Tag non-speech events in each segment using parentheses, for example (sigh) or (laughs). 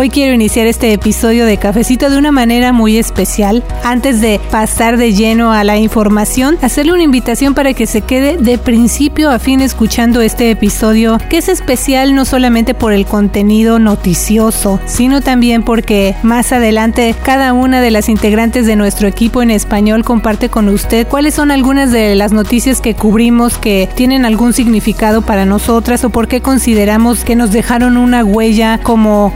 Hoy quiero iniciar este episodio de Cafecito de una manera muy especial. Antes de pasar de lleno a la información, hacerle una invitación para que se quede de principio a fin escuchando este episodio, que es especial no solamente por el contenido noticioso, sino también porque más adelante cada una de las integrantes de nuestro equipo en español comparte con usted cuáles son algunas de las noticias que cubrimos que tienen algún significado para nosotras o por qué consideramos que nos dejaron una huella como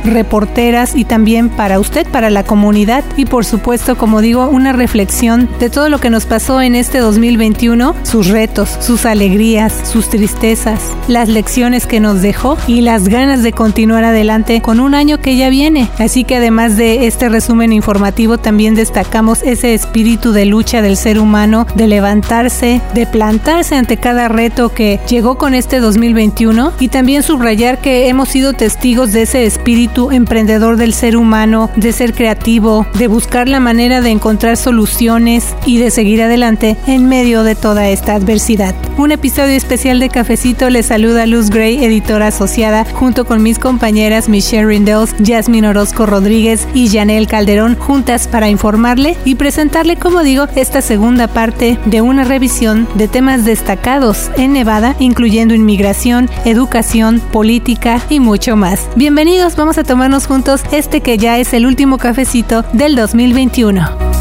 reporteras y también para usted, para la comunidad y por supuesto, como digo, una reflexión de todo lo que nos pasó en este 2021, sus retos, sus alegrías, sus tristezas, las lecciones que nos dejó y las ganas de continuar adelante con un año que ya viene. Así que además de este resumen informativo, también destacamos ese espíritu de lucha del ser humano, de levantarse, de plantarse ante cada reto que llegó con este 2021 y también subrayar que hemos sido testigos de ese espíritu emprendedor del ser humano, de ser creativo, de buscar la manera de encontrar soluciones y de seguir adelante en medio de toda esta adversidad. Un episodio especial de Cafecito les saluda Luz Gray, editora asociada, junto con mis compañeras Michelle Rindels, Jasmine Orozco Rodríguez y Janelle Calderón, juntas para informarle y presentarle, como digo, esta segunda parte de una revisión de temas destacados en Nevada, incluyendo inmigración, educación, política y mucho más. Bienvenidos, vamos a tomarnos juntos este que ya es el último cafecito del 2021.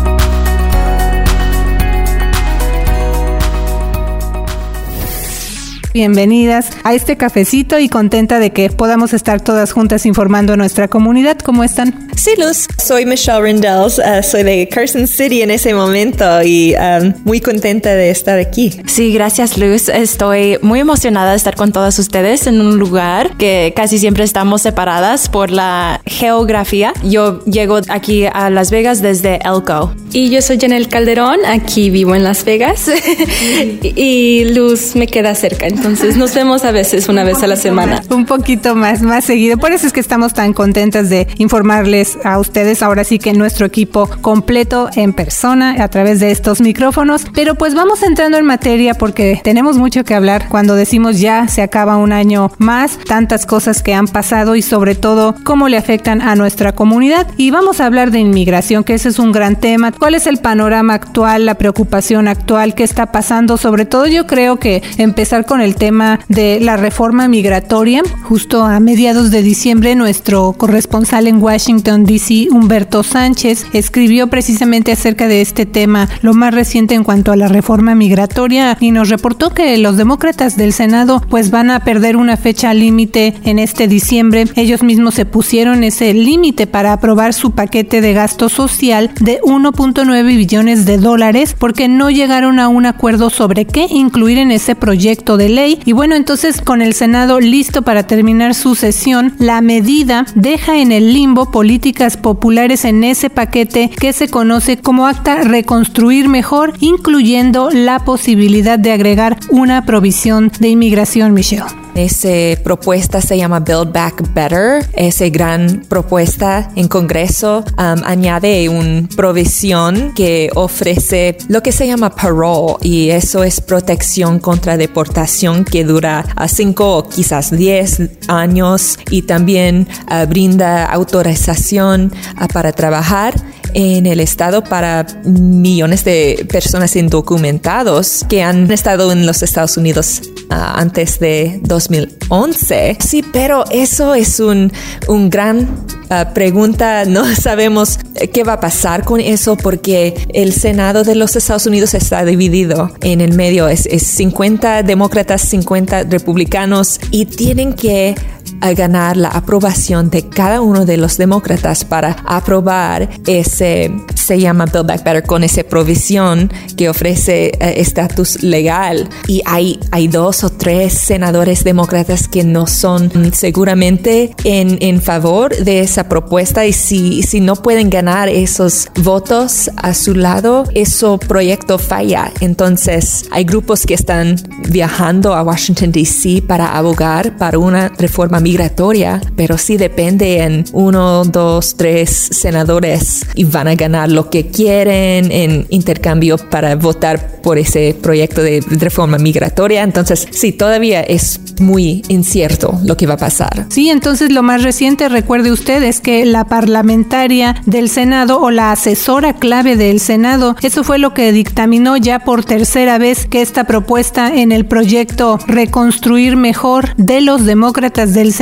Bienvenidas a este cafecito y contenta de que podamos estar todas juntas informando a nuestra comunidad. ¿Cómo están? Sí, Luz. Soy Michelle Rindels. Uh, soy de Carson City en ese momento y um, muy contenta de estar aquí. Sí, gracias, Luz. Estoy muy emocionada de estar con todas ustedes en un lugar que casi siempre estamos separadas por la geografía. Yo llego aquí a Las Vegas desde Elko. Y yo soy Janelle Calderón. Aquí vivo en Las Vegas (laughs) y Luz me queda cerca entonces nos vemos a veces una vez a la semana. Un poquito más, más seguido. Por eso es que estamos tan contentas de informarles a ustedes ahora sí que nuestro equipo completo en persona a través de estos micrófonos. Pero pues vamos entrando en materia porque tenemos mucho que hablar cuando decimos ya se acaba un año más, tantas cosas que han pasado y sobre todo cómo le afectan a nuestra comunidad. Y vamos a hablar de inmigración, que ese es un gran tema. ¿Cuál es el panorama actual, la preocupación actual, qué está pasando? Sobre todo yo creo que empezar con el tema de la reforma migratoria. Justo a mediados de diciembre, nuestro corresponsal en Washington, D.C., Humberto Sánchez, escribió precisamente acerca de este tema, lo más reciente en cuanto a la reforma migratoria, y nos reportó que los demócratas del Senado pues van a perder una fecha límite en este diciembre. Ellos mismos se pusieron ese límite para aprobar su paquete de gasto social de 1.9 billones de dólares porque no llegaron a un acuerdo sobre qué incluir en ese proyecto de ley y bueno, entonces con el Senado listo para terminar su sesión, la medida deja en el limbo políticas populares en ese paquete que se conoce como Acta Reconstruir Mejor, incluyendo la posibilidad de agregar una provisión de inmigración, Michelle. Esa propuesta se llama Build Back Better. Esa gran propuesta en Congreso um, añade una provisión que ofrece lo que se llama parole y eso es protección contra deportación que dura a 5 o quizás 10 años y también uh, brinda autorización uh, para trabajar en el estado para millones de personas indocumentados que han estado en los Estados Unidos uh, antes de 2011. Sí, pero eso es un, un gran uh, pregunta. No (laughs) sabemos qué va a pasar con eso porque el Senado de los Estados Unidos está dividido en el medio. Es 50 demócratas, 50 republicanos y tienen que a ganar la aprobación de cada uno de los demócratas para aprobar ese, se llama Build Back Better, con esa provisión que ofrece eh, estatus legal. Y hay, hay dos o tres senadores demócratas que no son seguramente en, en favor de esa propuesta y si, si no pueden ganar esos votos a su lado, ese proyecto falla. Entonces hay grupos que están viajando a Washington, D.C. para abogar para una reforma migratoria, pero sí depende en uno, dos, tres senadores y van a ganar lo que quieren en intercambio para votar por ese proyecto de reforma migratoria. Entonces, sí, todavía es muy incierto lo que va a pasar. Sí, entonces lo más reciente, recuerde usted, es que la parlamentaria del Senado o la asesora clave del Senado, eso fue lo que dictaminó ya por tercera vez que esta propuesta en el proyecto Reconstruir Mejor de los demócratas del Senado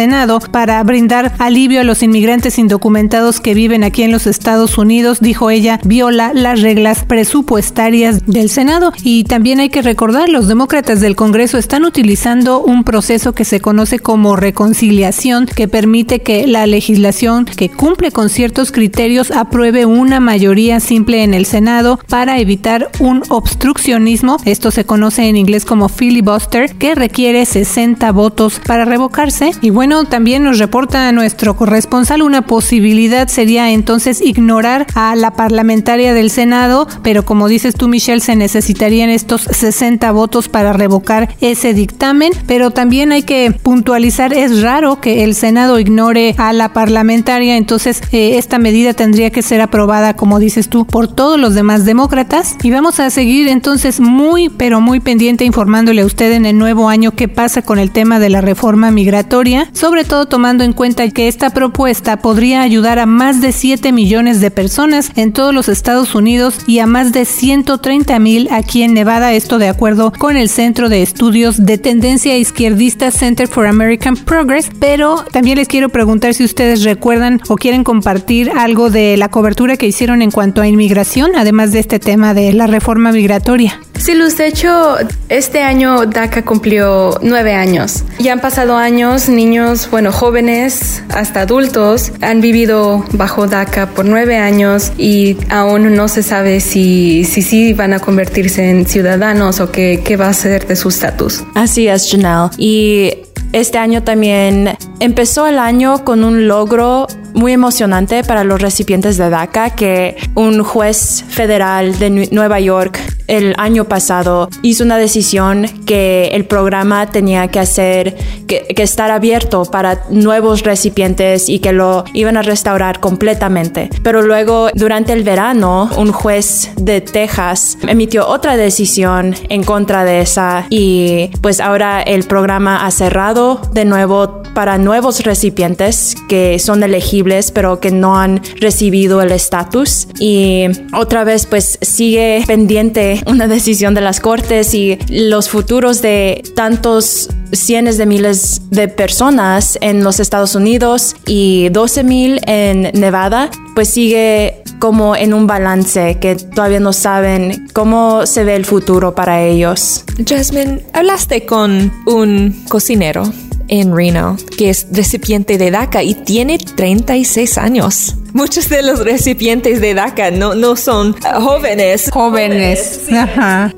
para brindar alivio a los inmigrantes indocumentados que viven aquí en los Estados Unidos, dijo ella, viola las reglas presupuestarias del Senado. Y también hay que recordar, los demócratas del Congreso están utilizando un proceso que se conoce como reconciliación, que permite que la legislación que cumple con ciertos criterios apruebe una mayoría simple en el Senado para evitar un obstruccionismo. Esto se conoce en inglés como filibuster, que requiere 60 votos para revocarse. Y bueno, también nos reporta nuestro corresponsal una posibilidad sería entonces ignorar a la parlamentaria del Senado, pero como dices tú, Michelle, se necesitarían estos 60 votos para revocar ese dictamen. Pero también hay que puntualizar, es raro que el Senado ignore a la parlamentaria, entonces eh, esta medida tendría que ser aprobada, como dices tú, por todos los demás demócratas. Y vamos a seguir entonces muy, pero muy pendiente informándole a usted en el nuevo año qué pasa con el tema de la reforma migratoria, sobre todo tomando en cuenta que esta propuesta podría ayudar a más de 7 millones de personas en todos los Estados Unidos y a más de 130 mil aquí en Nevada, esto de acuerdo con el Centro de Estudios de Tendencia Izquierdista Center for American Progress, pero también les quiero preguntar si ustedes recuerdan o quieren compartir algo de la cobertura que hicieron en cuanto a inmigración, además de este tema de la reforma migratoria. Sí, Luz, de hecho, este año DACA cumplió nueve años. Ya han pasado años, niños, bueno, jóvenes, hasta adultos, han vivido bajo DACA por nueve años y aún no se sabe si sí si, van a convertirse en ciudadanos o qué, qué va a ser de su estatus. Así es, Janelle. Y este año también empezó el año con un logro muy emocionante para los recipientes de DACA que un juez federal de Nueva York el año pasado hizo una decisión que el programa tenía que hacer, que, estar abierto para nuevos recipientes y que lo iban a restaurar completamente. Pero luego, durante el verano, un juez de Texas emitió otra decisión en contra de esa y pues ahora el programa ha cerrado de nuevo para nuevos recipientes que son elegibles pero que no han recibido el estatus y otra vez pues sigue pendiente una decisión de las cortes y los futuros de tantos cientos de miles de personas en los Estados Unidos y 12 mil en Nevada, pues sigue como en un balance que todavía no saben cómo se ve el futuro para ellos. Jasmine, hablaste con un cocinero en Reno, que es recipiente de DACA y tiene 36 años. Muchos de los recipientes de DACA no, no son jóvenes. Jóvenes.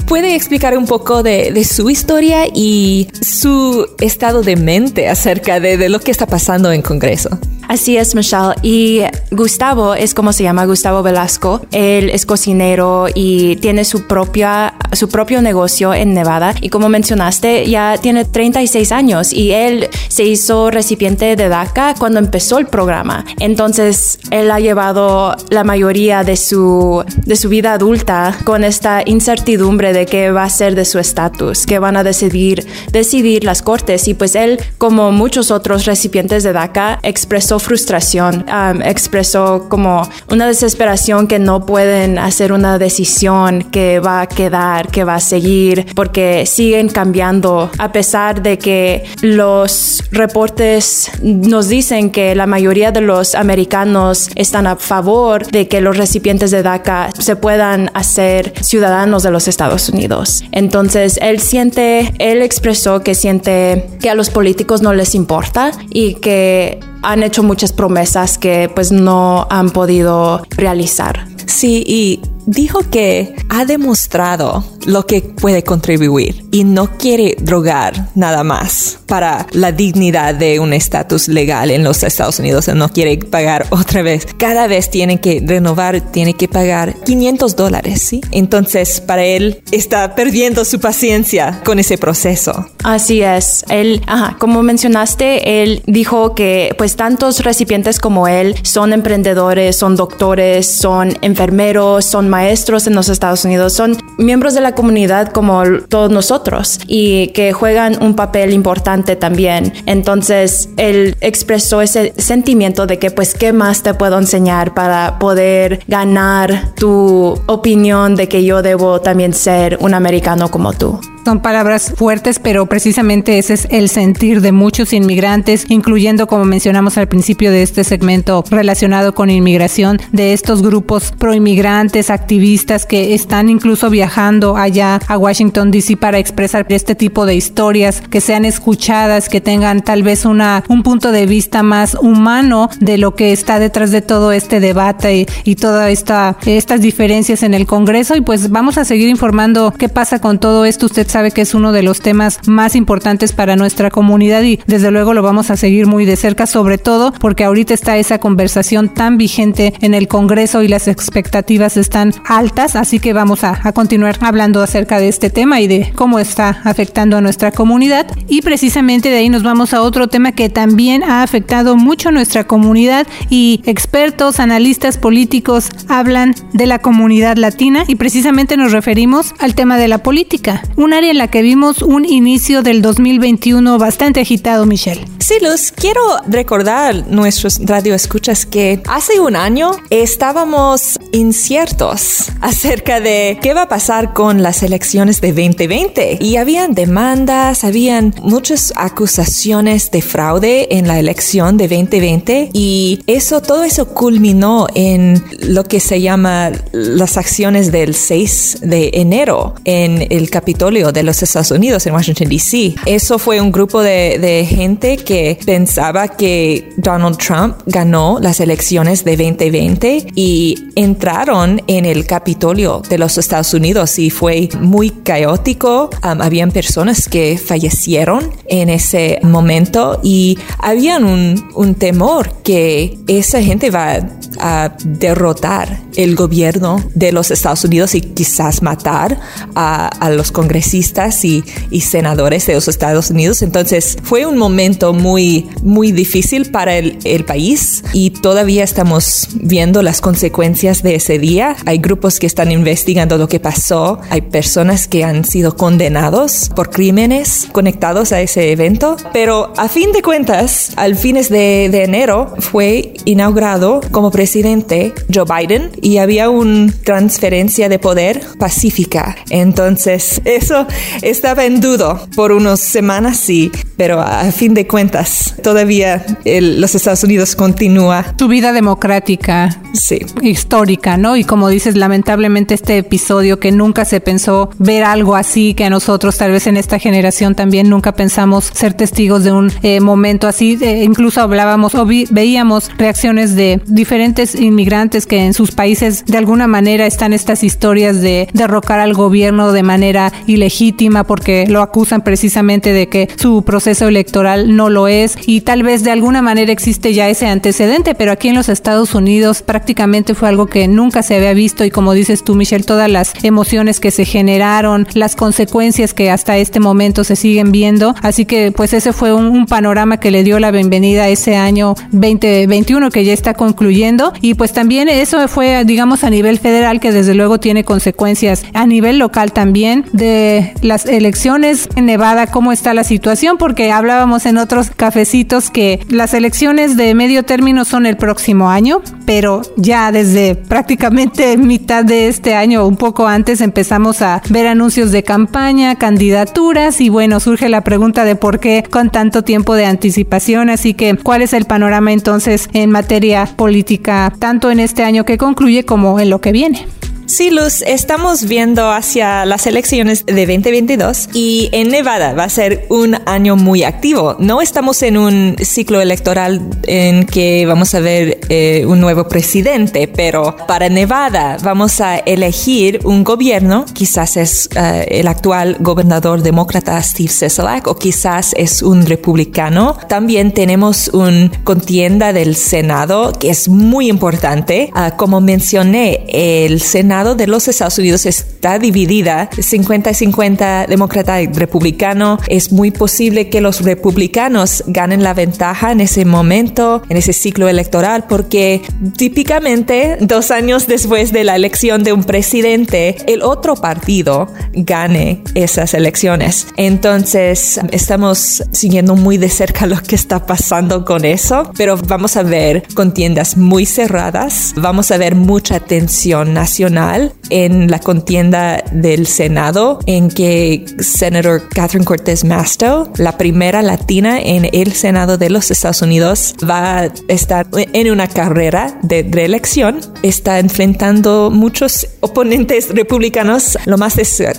¿Puede explicar un poco de, su historia y su estado de mente acerca de, de lo que está pasando en Congreso? Así es, Michelle. Y Gustavo es como se llama, Gustavo Velasco. Él es cocinero y tiene su, propia, su propio negocio en Nevada. Y como mencionaste, ya tiene 36 años y él se hizo recipiente de DACA cuando empezó el programa. Entonces, él ha llevado la mayoría de su, de su vida adulta con esta incertidumbre de qué va a ser de su estatus, que van a decidir, decidir las cortes. Y pues él, como muchos otros recipientes de DACA, expresó frustración, expresó como una desesperación que no pueden hacer una decisión que va a quedar, que va a seguir, porque siguen cambiando a pesar de que los reportes nos dicen que la mayoría de los americanos están a favor de que los recipientes de DACA se puedan hacer ciudadanos de los Estados Unidos. Entonces, él siente, él expresó que siente que a los políticos no les importa y que han hecho muchas promesas que pues no han podido realizar. Sí, y dijo que ha demostrado lo que puede contribuir y no quiere drogar nada más para la dignidad de un estatus legal en los Estados Unidos. No quiere pagar otra vez. Cada vez tiene que renovar, tiene que pagar 500 dólares, ¿sí? Entonces, para él está perdiendo su paciencia con ese proceso. Así es. Él, como mencionaste, él dijo que pues tantos recipientes como él son emprendedores, son doctores, son enfermeros, son maestros en los Estados Unidos, son miembros de la comunidad como todos nosotros y que juegan un papel importante también. Entonces, él expresó ese sentimiento de que, pues, ¿qué más te puedo enseñar para poder ganar tu opinión de que yo debo también ser un americano como tú? Son palabras fuertes, pero precisamente ese es el sentir de muchos inmigrantes, incluyendo, como mencionamos al principio de este segmento relacionado con inmigración, de estos grupos proinmigrantes, activistas que están incluso viajando allá a Washington, D.C. para expresar este tipo de historias, que sean escuchadas, que tengan tal vez una, un punto de vista más humano de lo que está detrás de todo este debate y, y todas esta, estas diferencias en el Congreso. Y pues vamos a seguir informando qué pasa con todo esto. Usted sabe que es uno de los temas más importantes para nuestra comunidad y desde luego lo vamos a seguir muy de cerca, sobre todo porque ahorita está esa conversación tan vigente en el Congreso y las expectativas están altas, así que vamos a, a continuar hablando acerca de este tema y de cómo está afectando a nuestra comunidad. Y precisamente de ahí nos vamos a otro tema que también ha afectado mucho nuestra comunidad y expertos, analistas políticos hablan de la comunidad latina y precisamente nos referimos al tema de la política. Una en la que vimos un inicio del 2021 bastante agitado, Michelle. Sí, Luz, quiero recordar nuestros radioescuchas que hace un año estábamos inciertos acerca de qué va a pasar con las elecciones de 2020 y habían demandas, habían muchas acusaciones de fraude en la elección de 2020 y eso, todo eso culminó en lo que se llama las acciones del 6 de enero en el Capitolio de los Estados Unidos en Washington, D.C. Eso fue un grupo de, de, gente que pensaba que Donald Trump ganó las elecciones de 2020 y entraron en el Capitolio de los Estados Unidos y fue muy caótico. Um, habían personas que fallecieron en ese momento y habían un, temor que esa gente va a derrotar el gobierno de los Estados Unidos y quizás matar a, los congresistas y, y, senadores de los Estados Unidos. Entonces fue un momento muy, muy difícil para el, el país y todavía estamos viendo las consecuencias de ese día. Hay grupos que están investigando lo que pasó. Hay personas que han sido condenados por crímenes conectados a ese evento. Pero a fin de cuentas, al fines de, de enero fue inaugurado como presidente Joe Biden y había una transferencia de poder pacífica. Entonces, (laughs) eso estaba en duda por unas semanas, sí, pero a fin de cuentas, todavía el, los Estados Unidos continúa. Tu vida democrática. Sí. Histórica, ¿no? Y como dices, lamentablemente este episodio que nunca se pensó ver algo así, que a nosotros tal vez en esta generación también nunca pensamos ser testigos de un eh, momento así, eh, incluso hablábamos o vi, veíamos reacciones de diferentes inmigrantes que en sus países de alguna manera están estas historias de derrocar al gobierno de manera ilegítima porque lo acusan precisamente de que su proceso electoral no lo es. Y tal vez de alguna manera existe ya ese antecedente, pero aquí en los Estados Unidos prácticamente fue algo que nunca se había visto y como dices tú Michelle, todas las emociones que se generaron, las consecuencias que hasta este momento se siguen viendo, así que pues ese fue un, un panorama que le dio la bienvenida a ese año 2021 que ya está concluyendo. Y pues también eso fue digamos a nivel federal que desde luego tiene consecuencias a nivel local también de las elecciones en Nevada, cómo está la situación, porque hablábamos en otros cafecitos que las elecciones de medio término son el próximo año, pero ya desde prácticamente mitad de este año, un poco antes, empezamos a ver anuncios de campaña, candidaturas y bueno, surge la pregunta de por qué con tanto tiempo de anticipación, así que cuál es el panorama entonces en materia política, tanto en este año que concluye como en lo que viene. Sí, Luz, estamos viendo hacia las elecciones de 2022 y en Nevada va a ser un año muy activo. No estamos en un ciclo electoral en que vamos a ver eh, un nuevo presidente, pero para Nevada vamos a elegir un gobierno, quizás es uh, el actual gobernador demócrata Steve Sisolak o quizás es un republicano. También tenemos un contienda del Senado que es muy importante. Uh, como mencioné, el Senado De los Estados Unidos está dividida 50-50 demócrata y republicano. Es muy posible que los republicanos ganen la ventaja en ese momento, en ese ciclo electoral, porque típicamente dos años después de la elección de un presidente, el otro partido gane esas elecciones. Entonces, estamos siguiendo muy de cerca lo que está pasando con eso, pero vamos a ver contiendas muy cerradas, vamos a ver mucha tensión nacional en la contienda del Senado, en que Senador Catherine Cortez Masto, la primera latina en el Senado de los Estados Unidos, va a estar en una carrera de reelección, está enfrentando muchos oponentes republicanos. Lo más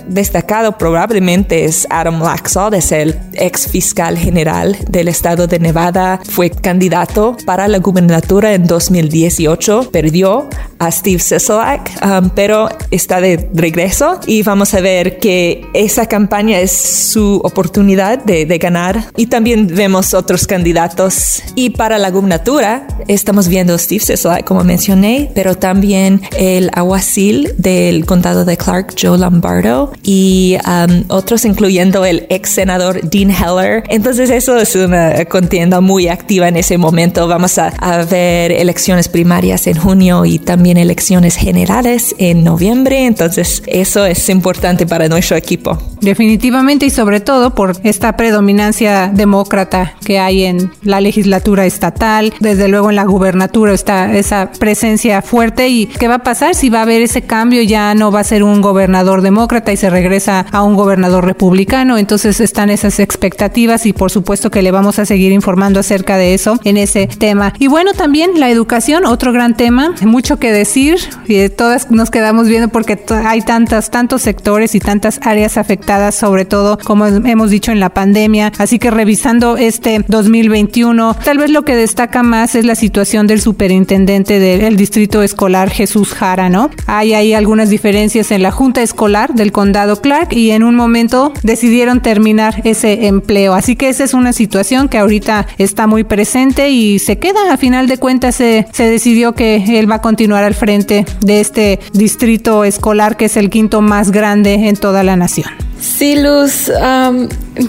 destacado probablemente es Adam Laxalt, es el ex fiscal general del estado de Nevada, fue candidato para la gubernatura en 2018, perdió a Steve Sisolak, um, pero está de regreso y vamos a ver que esa campaña es su oportunidad de, de ganar y también vemos otros candidatos y para la gubernatura estamos viendo Steve Sisolak como mencioné, pero también el aguacil del condado de Clark, Joe Lombardo y um, otros incluyendo el ex senador Dean Heller. Entonces eso es una contienda muy activa en ese momento. Vamos a, a ver elecciones primarias en junio y también elecciones generales en noviembre. Entonces eso es importante para nuestro equipo. Definitivamente y sobre todo por esta predominancia demócrata que hay en la legislatura estatal, desde luego en la gubernatura está esa presencia fuerte y qué va a pasar si va a haber ese cambio, ya no va a ser un gobernador demócrata y se regresa a un gobernador republicano, entonces están esas expectativas y por supuesto que le vamos a seguir informando acerca de eso en ese tema. Y bueno, también la educación, otro gran tema, mucho que decir y todas nos quedamos viendo porque hay tantas, tantos sectores y tantas áreas afectadas, sobre todo como hemos dicho en la pandemia, así que revisando este 2021, tal vez lo que destaca más es la situación del superintendente del distrito escolar Jesús Jara, ¿no? Hay ahí algunas diferencias en la junta escolar del condado Clark y en un momento decidieron terminar ese empleo. Así que esa es una situación que ahorita está muy presente y se queda. A final de cuentas se, se decidió que él va a continuar al frente de este distrito escolar que es el quinto más grande en toda la nación. Sí, Luz,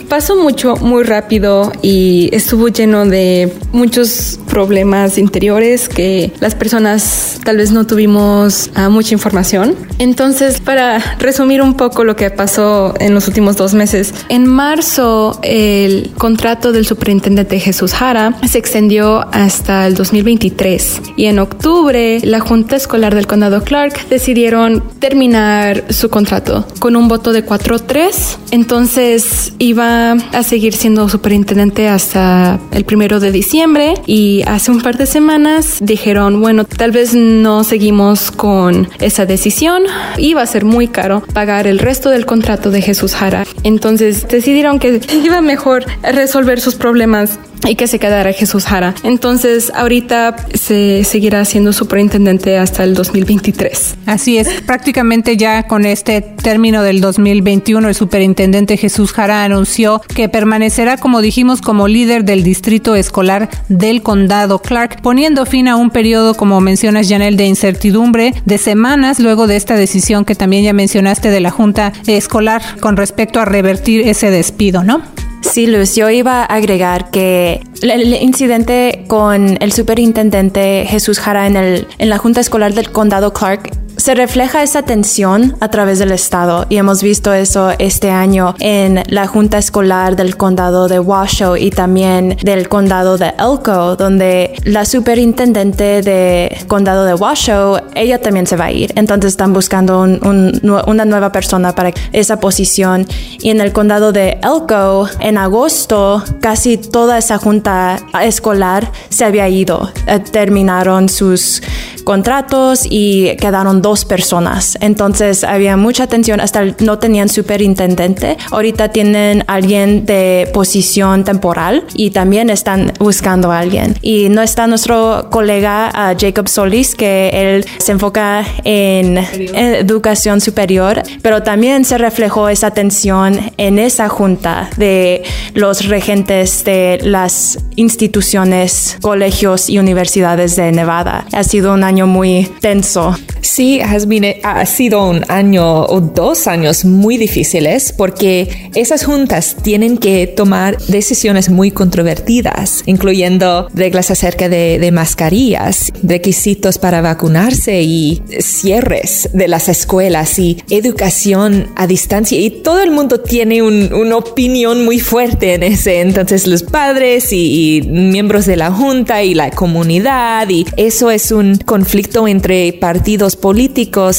pasó mucho, muy rápido y estuvo lleno de muchos problemas interiores que las personas tal vez no tuvimos uh, mucha información. Entonces, para resumir un poco lo que pasó en los últimos dos meses, en marzo el contrato del superintendente Jesús Jara se extendió hasta el 2023 y en octubre la Junta Escolar del Condado Clark decidieron terminar su contrato con un voto de 4-3 entonces iba a seguir siendo superintendente hasta el primero de diciembre y hace un par de semanas dijeron, bueno, tal vez no seguimos con esa decisión. Iba a ser muy caro pagar el resto del contrato de Jesús Jara. Entonces decidieron que (laughs) iba mejor resolver sus problemas y que se quedara Jesús Jara. Entonces, ahorita se seguirá siendo superintendente hasta el 2023. Así es, prácticamente ya con este término del 2021, el superintendente Jesús Jara anunció que permanecerá, como dijimos, como líder del distrito escolar del condado Clark, poniendo fin a un periodo, como mencionas, Janel, de incertidumbre de semanas luego de esta decisión que también ya mencionaste de la Junta Escolar con respecto a revertir ese despido, ¿no? Sí, Luz, yo iba a agregar que el incidente con el superintendente Jesús Jara en, el, en la Junta Escolar del Condado Clark se refleja esa tensión a través del Estado y hemos visto eso este año en la Junta Escolar del Condado de Washoe y también del Condado de Elko, donde la superintendente de Condado de Washoe, ella también se va a ir. Entonces están buscando una nueva persona para esa posición. Y en el Condado de Elko, en agosto, casi toda esa Junta Escolar se había ido. Eh, terminaron sus contratos y quedaron dos personas. Entonces había mucha tensión, hasta no tenían superintendente. Ahorita tienen alguien de posición temporal y también están buscando a alguien. Y no está nuestro colega uh, Jacob Solis, que él se enfoca en, en educación superior, pero también se reflejó esa tensión en esa junta de los regentes de las instituciones, colegios y universidades de Nevada. Ha sido un año muy tenso. Sí, has ha sido un año o dos años muy difíciles porque esas juntas tienen que tomar decisiones muy controvertidas, incluyendo reglas acerca de, de mascarillas, requisitos para vacunarse y cierres de las escuelas y educación a distancia. Y todo el mundo tiene una opinión muy fuerte en ese. Entonces los padres y, y miembros de la junta y la comunidad y eso es un conflicto entre partidos políticos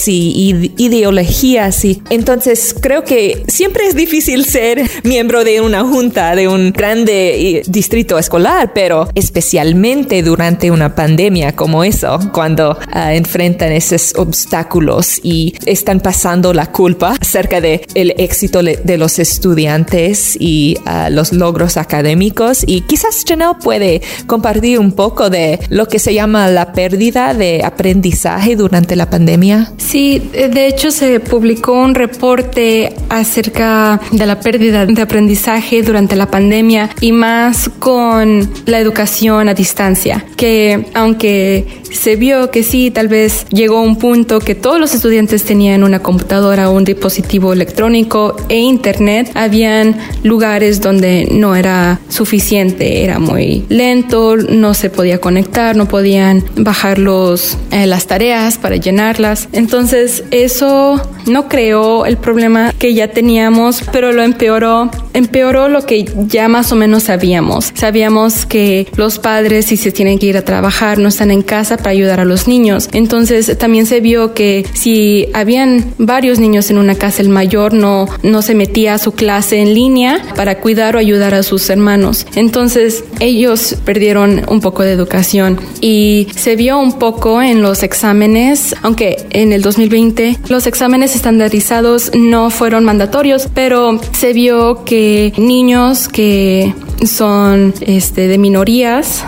y, ideologías y entonces creo que siempre es difícil (laughs) ser miembro de una junta de un grande distrito escolar, pero especialmente durante una pandemia como eso, cuando ah, enfrentan esos obstáculos y están pasando la culpa acerca de el éxito de los estudiantes y ah, los logros académicos y quizás Janelle puede compartir un poco de lo que se llama la pérdida de aprendizaje durante la pandemia? Sí, de hecho se publicó un reporte acerca de la pérdida de aprendizaje durante la pandemia y más con la educación a distancia, que aunque se vio que sí, tal vez llegó un punto que todos los estudiantes tenían una computadora un dispositivo electrónico e internet, habían lugares donde no era suficiente, era muy lento, no se podía conectar, no podían bajar los, eh, las tareas para llenarlas. Entonces eso no creó el problema que ya teníamos, pero lo empeoró. Empeoró lo que ya más o menos sabíamos. Sabíamos que los padres si se tienen que ir a trabajar no están en casa para ayudar a los niños. Entonces también se vio que si habían varios niños en una casa, el mayor no, no se metía a su clase en línea para cuidar o ayudar a sus hermanos. Entonces ellos perdieron un poco de educación y se vio un poco en los exámenes, aunque en el 2020 los exámenes estandarizados no fueron mandatorios, pero se vio que niños que son este, de minorías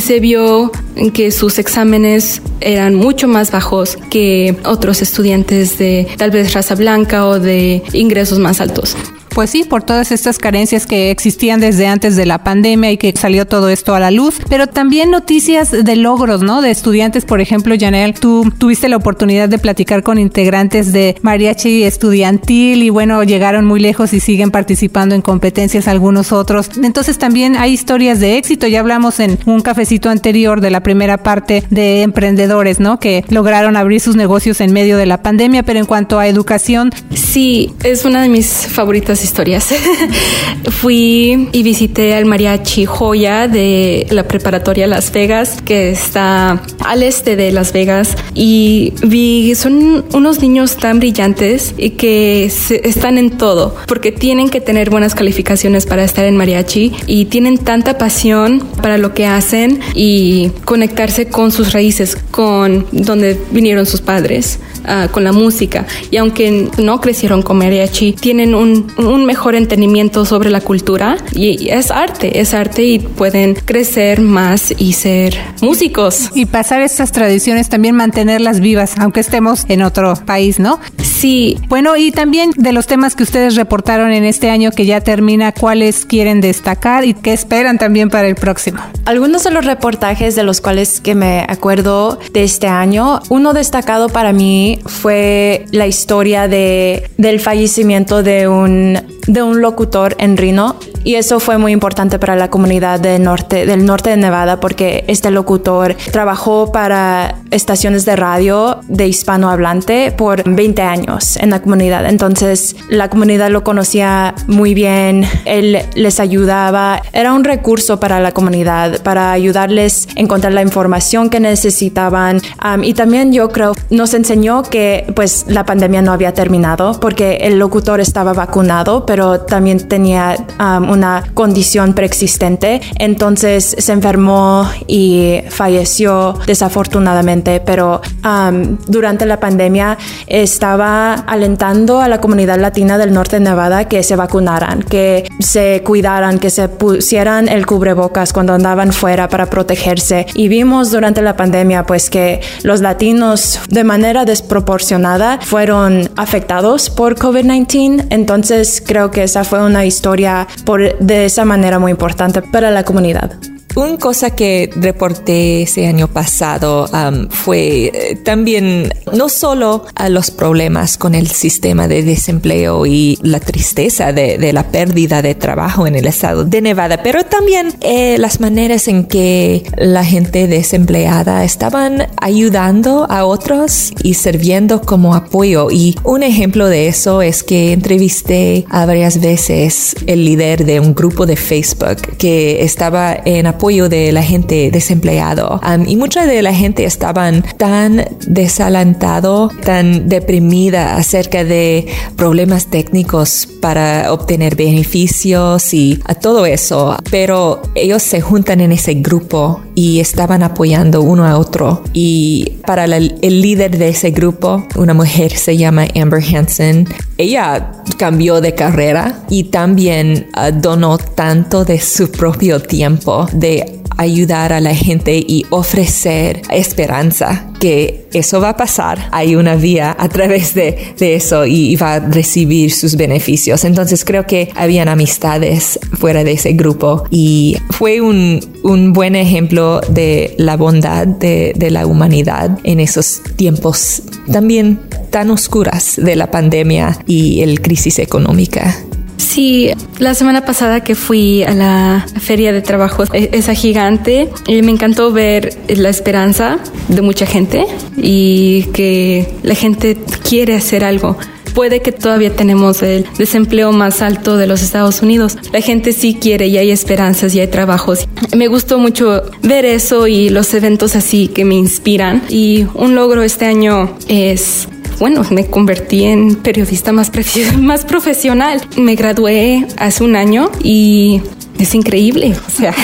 se vio que sus exámenes eran mucho más bajos que otros estudiantes de tal vez raza blanca o de ingresos más altos. Pues sí, por todas estas carencias que existían desde antes de la pandemia y que salió todo esto a la luz, pero también noticias de logros, ¿no? De estudiantes, por ejemplo, Janel, tú tuviste la oportunidad de platicar con integrantes de mariachi estudiantil y bueno, llegaron muy lejos y siguen participando en competencias algunos otros. Entonces también hay historias de éxito, ya hablamos en un cafecito anterior de la primera parte de emprendedores, ¿no? Que lograron abrir sus negocios en medio de la pandemia, pero en cuanto a educación. Sí, es una de mis favoritas historias. (laughs) Fui y visité al mariachi Joya de la preparatoria Las Vegas, que está al este de Las Vegas, y vi, son unos niños tan brillantes y que están en todo, porque tienen que tener buenas calificaciones para estar en mariachi y tienen tanta pasión para lo que hacen y conectarse con sus raíces, con donde vinieron sus padres, uh, con la música. Y aunque no crecieron con mariachi, tienen un, un mejor entendimiento sobre la cultura y es arte, es arte y pueden crecer más y ser músicos. Y pasar estas tradiciones, también mantenerlas vivas, aunque estemos en otro país, ¿no? Sí. Bueno, y también de los temas que ustedes reportaron en este año que ya termina, ¿cuáles quieren destacar y qué esperan también para el próximo? Algunos de los reportajes de los cuales que me acuerdo de este año, uno destacado para mí fue la historia de, del fallecimiento de un de un locutor en Reno y eso fue muy importante para la comunidad del norte, del norte de Nevada porque este locutor trabajó para estaciones de radio de hispanohablante por 20 años en la comunidad. Entonces la comunidad lo conocía muy bien, él les ayudaba, era un recurso para la comunidad, para ayudarles a encontrar la información que necesitaban y también yo creo nos enseñó que pues la pandemia no había terminado porque el locutor estaba vacunado, pero también tenía una condición preexistente. Entonces se enfermó y falleció desafortunadamente, pero durante la pandemia estaba alentando a la comunidad latina del norte de Nevada que se vacunaran, que se cuidaran, que se pusieran el cubrebocas cuando andaban fuera para protegerse. Y vimos durante la pandemia pues que los latinos de manera desproporcionada fueron afectados por COVID-19. Entonces creo que esa fue una historia por de esa manera muy importante para la comunidad. Una cosa que reporté ese año pasado um, fue eh, también no solo a los problemas con el sistema de desempleo y la tristeza de, la pérdida de trabajo en el estado de Nevada, pero también eh, las maneras en que la gente desempleada estaban ayudando a otros y sirviendo como apoyo. Y un ejemplo de eso es que entrevisté a varias veces el líder de un grupo de Facebook que estaba en apoyo de la gente desempleado. y mucha de la gente estaban tan desalentado, tan deprimida acerca de problemas técnicos para obtener beneficios y a todo eso. Pero ellos se juntan en ese grupo y estaban apoyando uno a otro. Y para el líder de ese grupo, una mujer se llama Amber Hansen, ella cambió de carrera y también ah, donó tanto de su propio tiempo de ayudar a la gente y ofrecer esperanza que eso va a pasar, hay una vía a través de, eso y, va a recibir sus beneficios. Entonces creo que habían amistades fuera de ese grupo y fue un, buen ejemplo de la bondad de, de la humanidad en esos tiempos también tan oscuras de la pandemia y el crisis económica. Sí, la semana pasada que fui a la feria de trabajo, e, esa gigante, eh, me encantó ver la esperanza de mucha gente y que la gente quiere hacer algo puede que todavía tenemos el desempleo más alto de los Estados Unidos. La gente sí quiere y hay esperanzas y hay trabajos. Me gustó mucho ver eso y los eventos así que me inspiran. Y un logro este año es bueno, me convertí en periodista más, (laughs) más profesional. Me gradué hace un año y es increíble. O sea,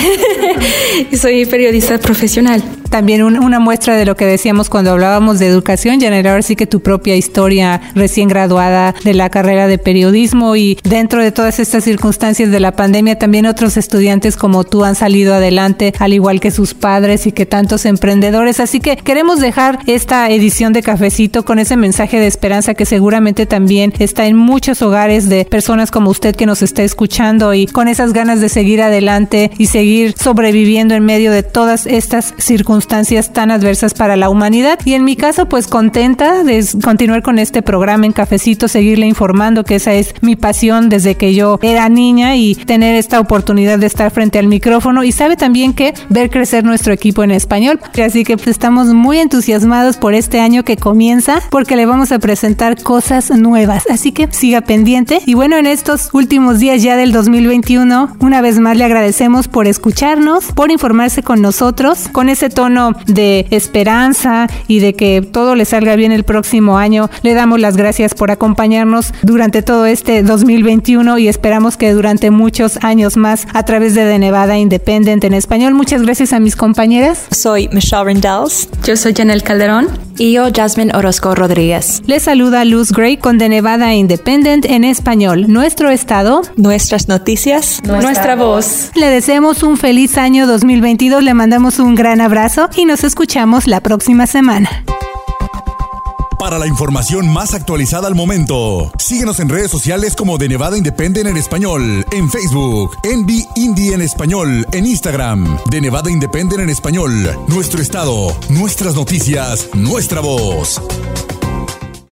(laughs) soy periodista profesional también una muestra de lo que decíamos cuando hablábamos de educación, ahora sí que tu propia historia recién graduada de la carrera de periodismo y dentro de todas estas circunstancias de la pandemia, también otros estudiantes como tú han salido adelante, al igual que sus padres y que tantos emprendedores. Así que queremos dejar esta edición de Cafecito con ese mensaje de esperanza que seguramente también está en muchos hogares de personas como usted que nos está escuchando y con esas ganas de seguir adelante y seguir sobreviviendo en medio de todas estas circunstancias tan adversas para la humanidad. Y en mi caso, pues contenta de continuar con este programa en Cafecito, seguirle informando, que esa es mi pasión desde que yo era niña y tener esta oportunidad de estar frente al micrófono. Y sabe también que ver crecer nuestro equipo en español. Así que pues, estamos muy entusiasmados por este año que comienza, porque le vamos a presentar cosas nuevas. Así que siga pendiente. Y bueno, en estos últimos días ya del 2021, una vez más le agradecemos por escucharnos, por informarse con nosotros, con ese tono de esperanza y de que todo le salga bien el próximo año. Le damos las gracias por acompañarnos durante todo este 2021 y esperamos que durante muchos años más a través de The Nevada Independent en español. Muchas gracias a mis compañeras. Soy Michelle Rendells. Yo soy Janel Calderón. Y yo, Jasmine Orozco Rodríguez. Les saluda Luz Gray con The Nevada Independent en español. Nuestro estado. Nuestras noticias. Nuestra, voz. Le deseamos un feliz año 2022. Le mandamos un gran abrazo y nos escuchamos la próxima semana. Para la información más actualizada al momento, síguenos en redes sociales como de Nevada Independent en español, en Facebook, Envy Indie en español, en Instagram, de Nevada Independent en español, nuestro estado, nuestras noticias, nuestra voz.